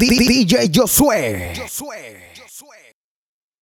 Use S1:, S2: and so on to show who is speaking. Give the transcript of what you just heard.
S1: DJ Josué.